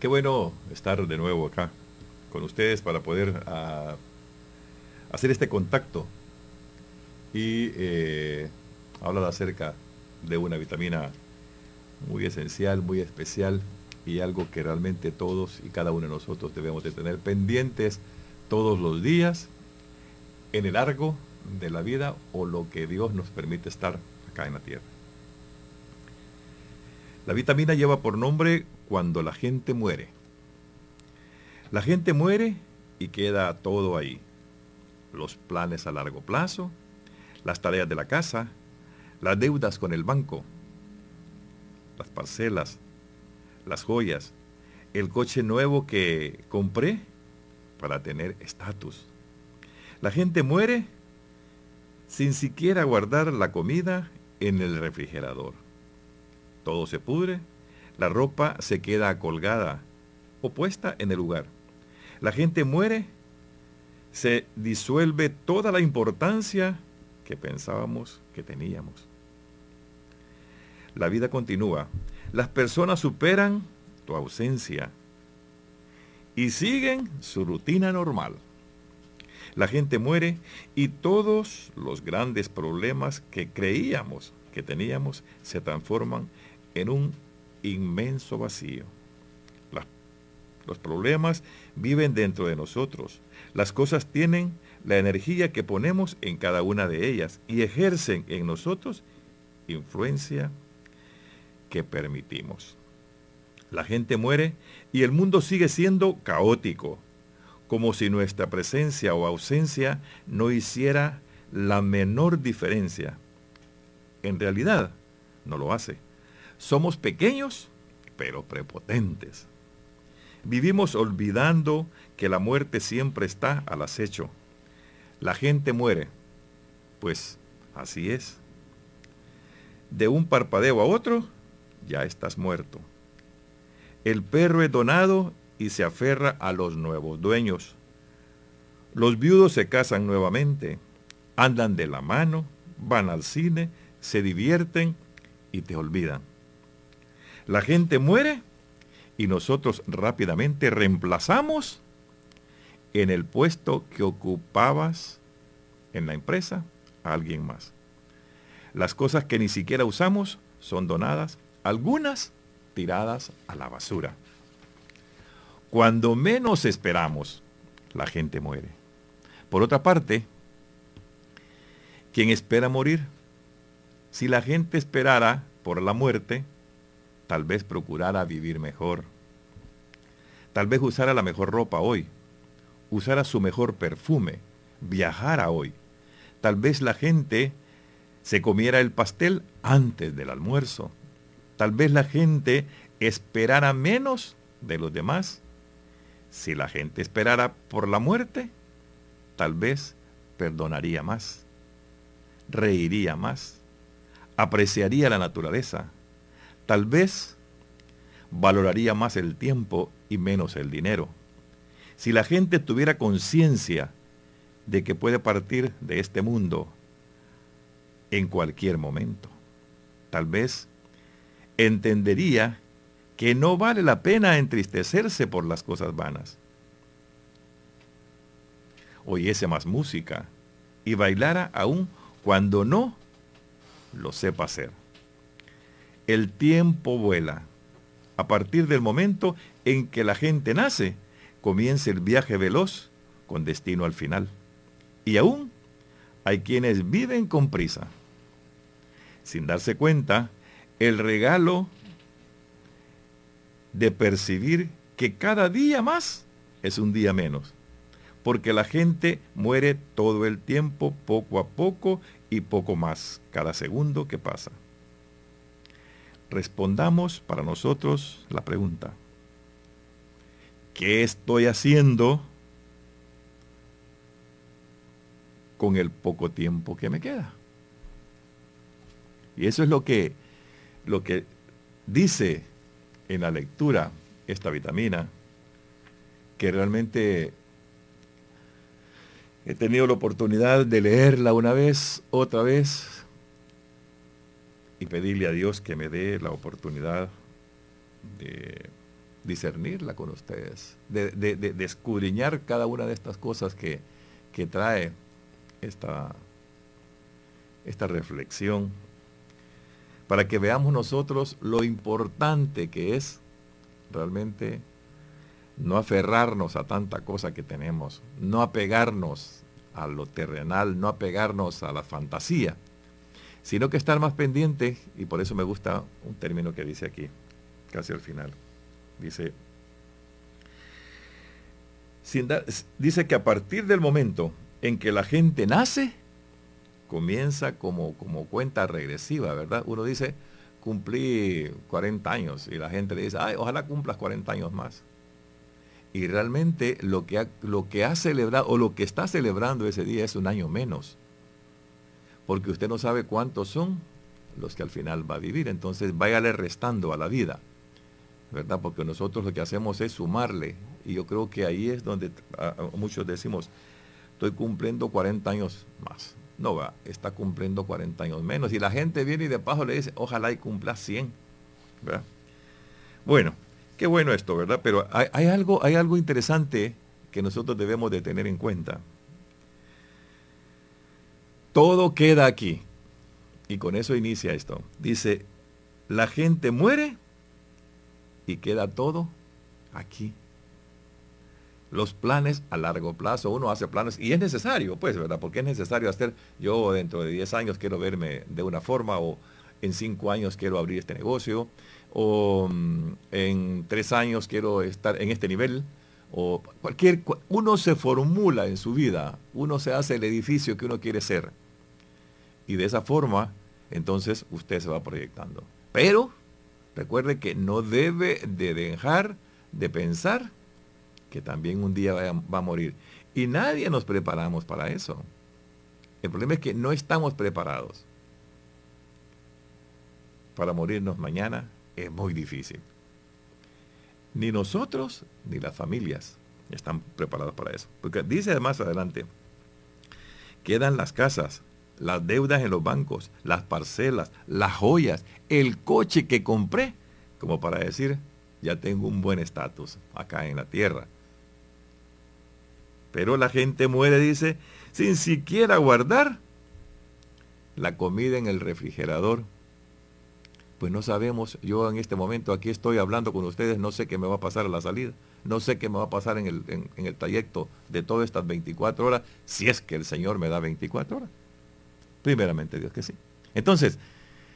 Qué bueno estar de nuevo acá con ustedes para poder ah, hacer este contacto y eh, hablar acerca de una vitamina muy esencial, muy especial y algo que realmente todos y cada uno de nosotros debemos de tener pendientes todos los días en el largo de la vida o lo que Dios nos permite estar acá en la tierra. La vitamina lleva por nombre cuando la gente muere. La gente muere y queda todo ahí. Los planes a largo plazo, las tareas de la casa, las deudas con el banco, las parcelas, las joyas, el coche nuevo que compré para tener estatus. La gente muere sin siquiera guardar la comida en el refrigerador. Todo se pudre la ropa se queda colgada o puesta en el lugar. La gente muere, se disuelve toda la importancia que pensábamos que teníamos. La vida continúa. Las personas superan tu ausencia y siguen su rutina normal. La gente muere y todos los grandes problemas que creíamos que teníamos se transforman en un inmenso vacío. los problemas viven dentro de nosotros. Las cosas tienen la energía que ponemos en cada una de ellas y ejercen en nosotros influencia que permitimos. La gente muere y el mundo sigue siendo caótico, como si nuestra presencia o ausencia no hiciera la menor diferencia. En realidad, no lo hace. Somos pequeños, pero prepotentes. Vivimos olvidando que la muerte siempre está al acecho. La gente muere, pues así es. De un parpadeo a otro, ya estás muerto. El perro es donado y se aferra a los nuevos dueños. Los viudos se casan nuevamente, andan de la mano, van al cine, se divierten y te olvidan. La gente muere y nosotros rápidamente reemplazamos en el puesto que ocupabas en la empresa a alguien más. Las cosas que ni siquiera usamos son donadas, algunas tiradas a la basura. Cuando menos esperamos, la gente muere. Por otra parte, ¿quién espera morir? Si la gente esperara por la muerte, tal vez procurara vivir mejor. Tal vez usara la mejor ropa hoy, usara su mejor perfume, viajara hoy. Tal vez la gente se comiera el pastel antes del almuerzo. Tal vez la gente esperara menos de los demás. Si la gente esperara por la muerte, tal vez perdonaría más, reiría más, apreciaría la naturaleza, tal vez valoraría más el tiempo y menos el dinero. Si la gente tuviera conciencia de que puede partir de este mundo en cualquier momento, tal vez entendería que no vale la pena entristecerse por las cosas vanas. Oyese más música y bailara aún cuando no lo sepa hacer. El tiempo vuela. A partir del momento en que la gente nace, comienza el viaje veloz con destino al final. Y aún hay quienes viven con prisa. Sin darse cuenta, el regalo de percibir que cada día más es un día menos. Porque la gente muere todo el tiempo, poco a poco y poco más, cada segundo que pasa respondamos para nosotros la pregunta, ¿qué estoy haciendo con el poco tiempo que me queda? Y eso es lo que, lo que dice en la lectura esta vitamina, que realmente he tenido la oportunidad de leerla una vez, otra vez, y pedirle a Dios que me dé la oportunidad de, discernirla con ustedes, de, de, escudriñar cada una de estas cosas que, que trae esta, esta reflexión, para que veamos nosotros lo importante que es realmente no aferrarnos a tanta cosa que tenemos, no apegarnos a lo terrenal, no apegarnos a la fantasía, sino que estar más pendiente, y por eso me gusta un término que dice aquí, casi al final. Dice, dice que a partir del momento en que la gente nace, comienza como, como cuenta regresiva, ¿verdad? Uno dice, cumplí 40 años y la gente le dice, ay, ojalá cumplas 40 años más. Y realmente lo que, lo que ha celebrado o lo que está celebrando ese día es un año menos. Porque usted no sabe cuántos son los que al final va a vivir. Entonces váyale restando a la vida. ¿Verdad? Porque nosotros lo que hacemos es sumarle. Y yo creo que ahí es donde muchos decimos, estoy cumpliendo 40 años más. No va, está cumpliendo 40 años menos. Y la gente viene y de paso le dice, ojalá y cumpla 100. Bueno, qué bueno esto, ¿verdad? Pero hay, algo, hay algo interesante que nosotros debemos de tener en cuenta. Todo queda aquí. Y con eso inicia esto. Dice, la gente muere y queda todo aquí los planes a largo plazo. Uno hace planes y es necesario, pues, ¿verdad? Porque es necesario hacer, yo dentro de 10 años quiero verme de una forma o en 5 años quiero abrir este negocio o mm, en 3 años quiero estar en este nivel o cualquier, uno se formula en su vida, uno se hace el edificio que uno quiere ser. Y de esa forma, entonces usted se va proyectando. Pero recuerde que no debe de dejar de pensar que también un día va a, morir. Y nadie nos preparamos para eso. El problema es que no estamos preparados. Para morirnos mañana es muy difícil. Ni nosotros ni las familias están preparados para eso. Porque dice además adelante, quedan las casas, las deudas en los bancos, las parcelas, las joyas, el coche que compré, como para decir, ya tengo un buen estatus acá en la tierra. Pero la gente muere, dice, sin siquiera guardar la comida en el refrigerador. Pues no sabemos, yo en este momento aquí estoy hablando con ustedes, no sé qué me va a pasar a la salida, no sé qué me va a pasar en el, en, el trayecto de todas estas 24 horas, si es que el Señor me da 24 horas. Primeramente Dios que sí. Entonces,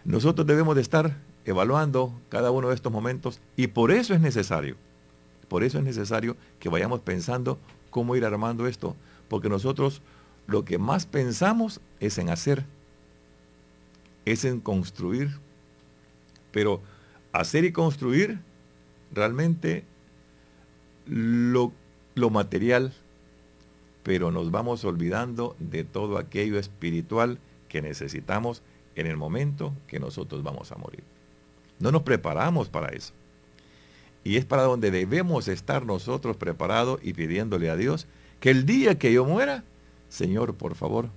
nosotros debemos de estar evaluando cada uno de estos momentos y por eso es necesario, por eso es necesario que vayamos pensando cómo ir armando esto, porque nosotros lo que más pensamos es en hacer, es en construir, pero hacer y construir realmente lo, lo material, pero nos vamos olvidando de todo aquello espiritual que necesitamos en el momento que nosotros vamos a morir. No nos preparamos para eso. Y es para donde debemos estar nosotros preparados y pidiéndole a Dios que el día que yo muera, Señor, por favor,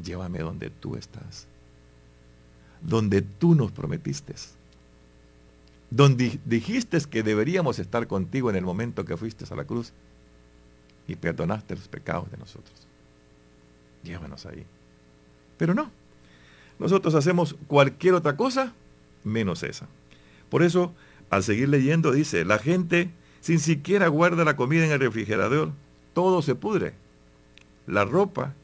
llévame donde tú estás. Donde tú nos prometiste. Donde dijiste que deberíamos estar contigo en el momento que fuiste a la cruz y perdonaste los pecados de nosotros. Llévanos ahí. Pero no. Nosotros hacemos cualquier otra cosa menos esa. Por eso al seguir leyendo dice, la gente sin siquiera guarda la comida en el refrigerador, todo se pudre. La ropa,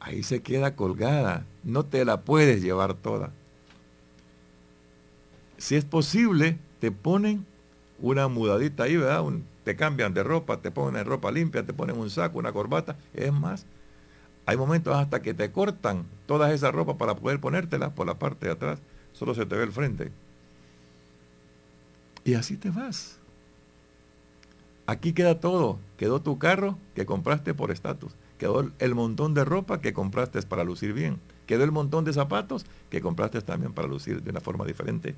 ahí se queda colgada, no te la puedes llevar toda. Si es posible, te ponen una mudadita ahí, ¿verdad? te cambian de ropa, te ponen ropa limpia, te ponen un saco, una corbata. Es más, hay momentos hasta que te cortan toda esa ropa para poder ponértela por la parte de atrás. Solo se te ve el frente. Y así te vas. Aquí queda todo. Quedó tu carro que compraste por estatus. Quedó el montón de ropa que compraste para lucir bien. Quedó el montón de zapatos que compraste también para lucir de una forma diferente.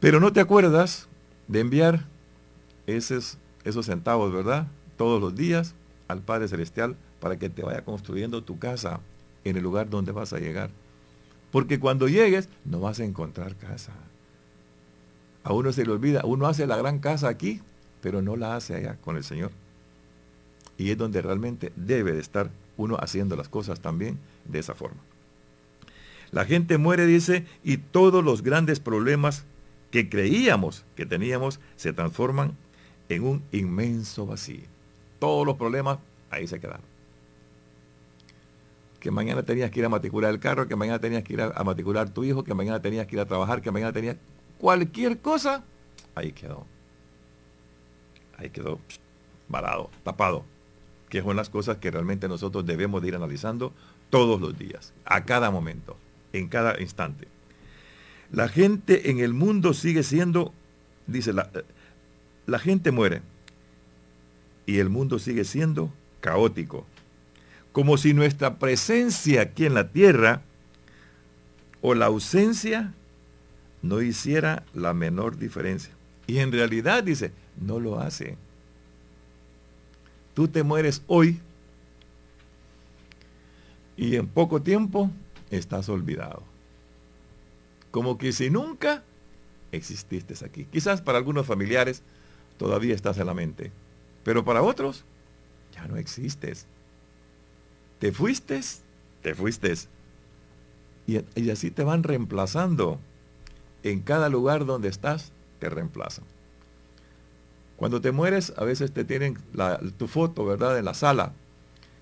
Pero no te acuerdas de enviar esos, esos centavos, ¿verdad? Todos los días al Padre Celestial para que te vaya construyendo tu casa en el lugar donde vas a llegar. Porque cuando llegues no vas a encontrar casa A uno se le olvida, uno hace la gran casa aquí, pero no la hace allá con el Señor. Y es donde realmente debe de estar uno haciendo las cosas también de esa forma. La gente muere, dice, y todos los grandes problemas que creíamos que teníamos se transforman en un inmenso vacío. Todos los problemas ahí se quedaron. Que mañana tenías que ir a matricular el carro, que mañana tenías que ir a, matricular tu hijo, que mañana tenías que ir a trabajar, que mañana tenías cualquier cosa, ahí quedó. Ahí quedó varado, tapado. Que son las cosas que realmente nosotros debemos de ir analizando todos los días, a cada momento, en cada instante. La gente en el mundo sigue siendo, dice, la, la gente muere y el mundo sigue siendo caótico. Como si nuestra presencia aquí en la tierra o la ausencia no hiciera la menor diferencia. Y en realidad dice, no lo hace. Tú te mueres hoy y en poco tiempo estás olvidado. Como que si nunca exististe aquí. Quizás para algunos familiares todavía estás en la mente, pero para otros ya no existes. Te fuiste, te fuiste. Y, así te van reemplazando. En cada lugar donde estás, te reemplazan. Cuando te mueres, a veces te tienen tu foto, ¿verdad?, en la sala.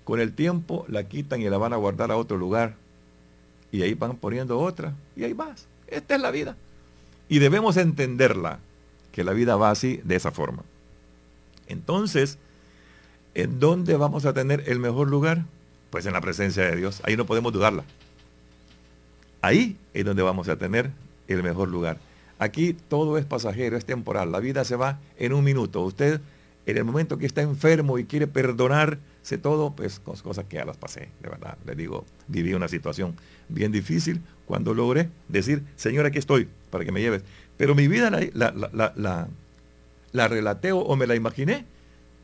Con el tiempo la quitan y la van a guardar a otro lugar. Y ahí van poniendo otra. Y ahí vas. Esta es la vida. Y debemos entenderla, que la vida va así, de esa forma. Entonces, ¿en dónde vamos a tener el mejor lugar? Pues en la presencia de Dios. Ahí no podemos dudarla. Ahí es donde vamos a tener el mejor lugar. Aquí todo es pasajero, es temporal. La vida se va en un minuto. Usted, en el momento que está enfermo y quiere perdonarse todo, pues cosas que ya las pasé, de verdad. Le digo, viví una situación bien difícil cuando logré decir, Señor, aquí estoy, para que me lleves. Pero mi vida la, la, relateo o me la imaginé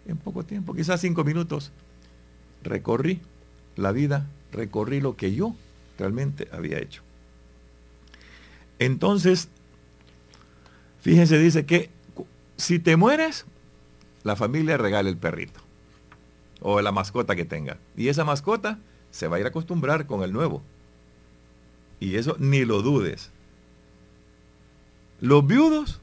en poco tiempo, quizás cinco minutos. Recorrí la vida, recorrí lo que yo realmente había hecho. Entonces, fíjense, dice que si te mueres, la familia regala el perrito o la mascota que tenga. Y esa mascota se va a ir a acostumbrar con el nuevo. Y eso ni lo dudes. Los viudos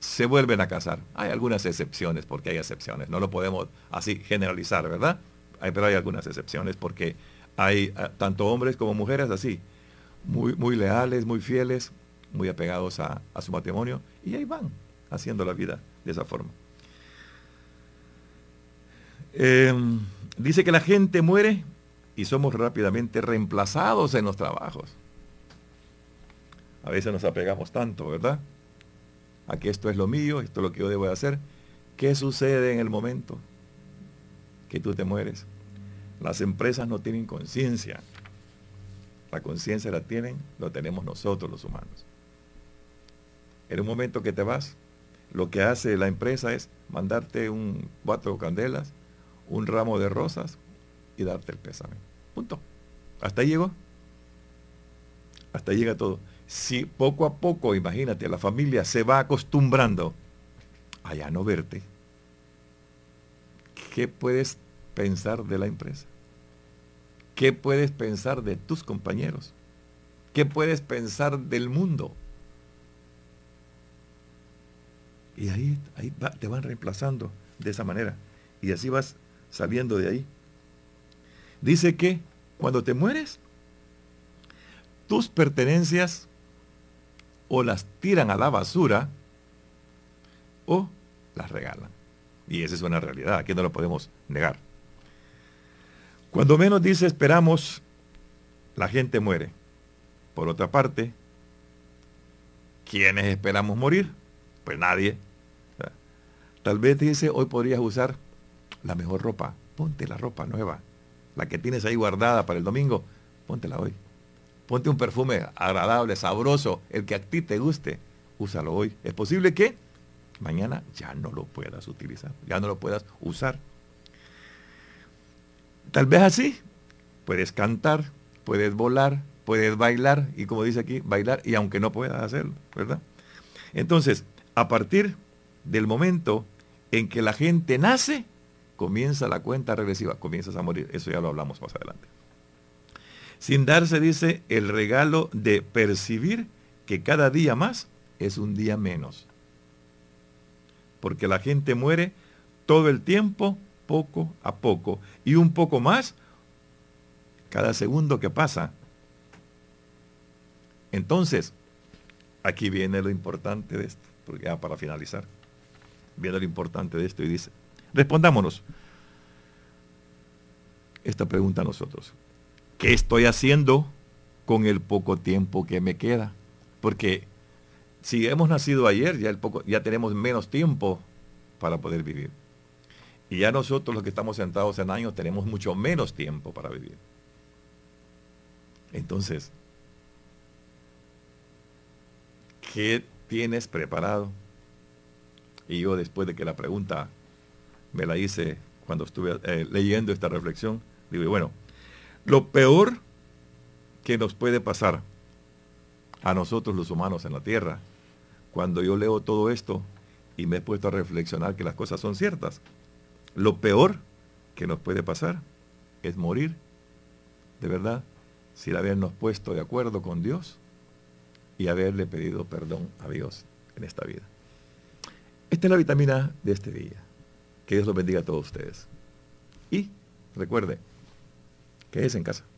se vuelven a casar. Hay algunas excepciones, porque hay excepciones. No lo podemos así generalizar, ¿verdad? pero hay algunas excepciones porque hay ah, tanto hombres como mujeres así, muy, muy leales, muy fieles, muy apegados a, su matrimonio, y ahí van haciendo la vida de esa forma. Em, dice que la gente muere y somos rápidamente reemplazados en los trabajos. A veces nos apegamos tanto, ¿verdad? A que esto es lo mío, esto es lo que yo debo hacer. ¿Qué sucede en el momento que tú te mueres? Las empresas no tienen conciencia. La conciencia la tienen, lo tenemos nosotros los humanos. En un momento que te vas, lo que hace la empresa es mandarte un cuatro candelas, un ramo de rosas y darte el pésame. Punto. Hasta ahí llegó. Hasta ahí llega todo si poco a poco, imagínate, la familia se va acostumbrando a ya no verte, ¿qué puedes pensar de la empresa? ¿Qué puedes pensar de tus compañeros? ¿Qué puedes pensar del mundo? Y ahí, ahí te van reemplazando de esa manera. Y así vas saliendo de ahí. Dice que cuando te mueres, tus pertenencias o las tiran a la basura o las regalan. Y esa es una realidad, aquí no lo podemos negar. Cuando menos dice esperamos, la gente muere. Por otra parte, ¿quiénes esperamos morir? Pues nadie. Tal vez dice, hoy podrías usar la mejor ropa. Ponte la ropa nueva. La que tienes ahí guardada para el domingo, póntela hoy. Ponte un perfume agradable, sabroso, el que a ti te guste. Úsalo hoy. Es posible que mañana ya no lo puedas utilizar, ya no lo puedas usar. Tal vez así puedes cantar, puedes volar, puedes bailar, y como dice aquí, bailar, y aunque no puedas hacerlo, ¿verdad? Entonces, a partir del momento en que la gente nace, comienza la cuenta regresiva, comienzas a morir. Eso ya lo hablamos más adelante. Sin darse, dice, el regalo de percibir que cada día más es un día menos. Porque la gente muere todo el tiempo, poco a poco, y un poco más cada segundo que pasa. Entonces, aquí viene lo importante de esto, porque ya para finalizar, viene lo importante de esto y dice, respondámonos esta pregunta a nosotros. ¿Qué estoy haciendo con el poco tiempo que me queda? Porque si hemos nacido ayer, ya, tenemos menos tiempo para poder vivir. Y ya nosotros los que estamos sentados en años tenemos mucho menos tiempo para vivir. Entonces, ¿qué tienes preparado? Y yo después de que la pregunta me la hice cuando estuve eh, leyendo esta reflexión, digo, bueno, lo peor que nos puede pasar a nosotros los humanos en la tierra, cuando yo leo todo esto y me he puesto a reflexionar que las cosas son ciertas, lo peor que nos puede pasar es morir, de verdad, sin habernos puesto de acuerdo con Dios y haberle pedido perdón a Dios en esta vida. Esta es la vitamina de este día. Que Dios los bendiga a todos ustedes. Y recuerde, que es en casa.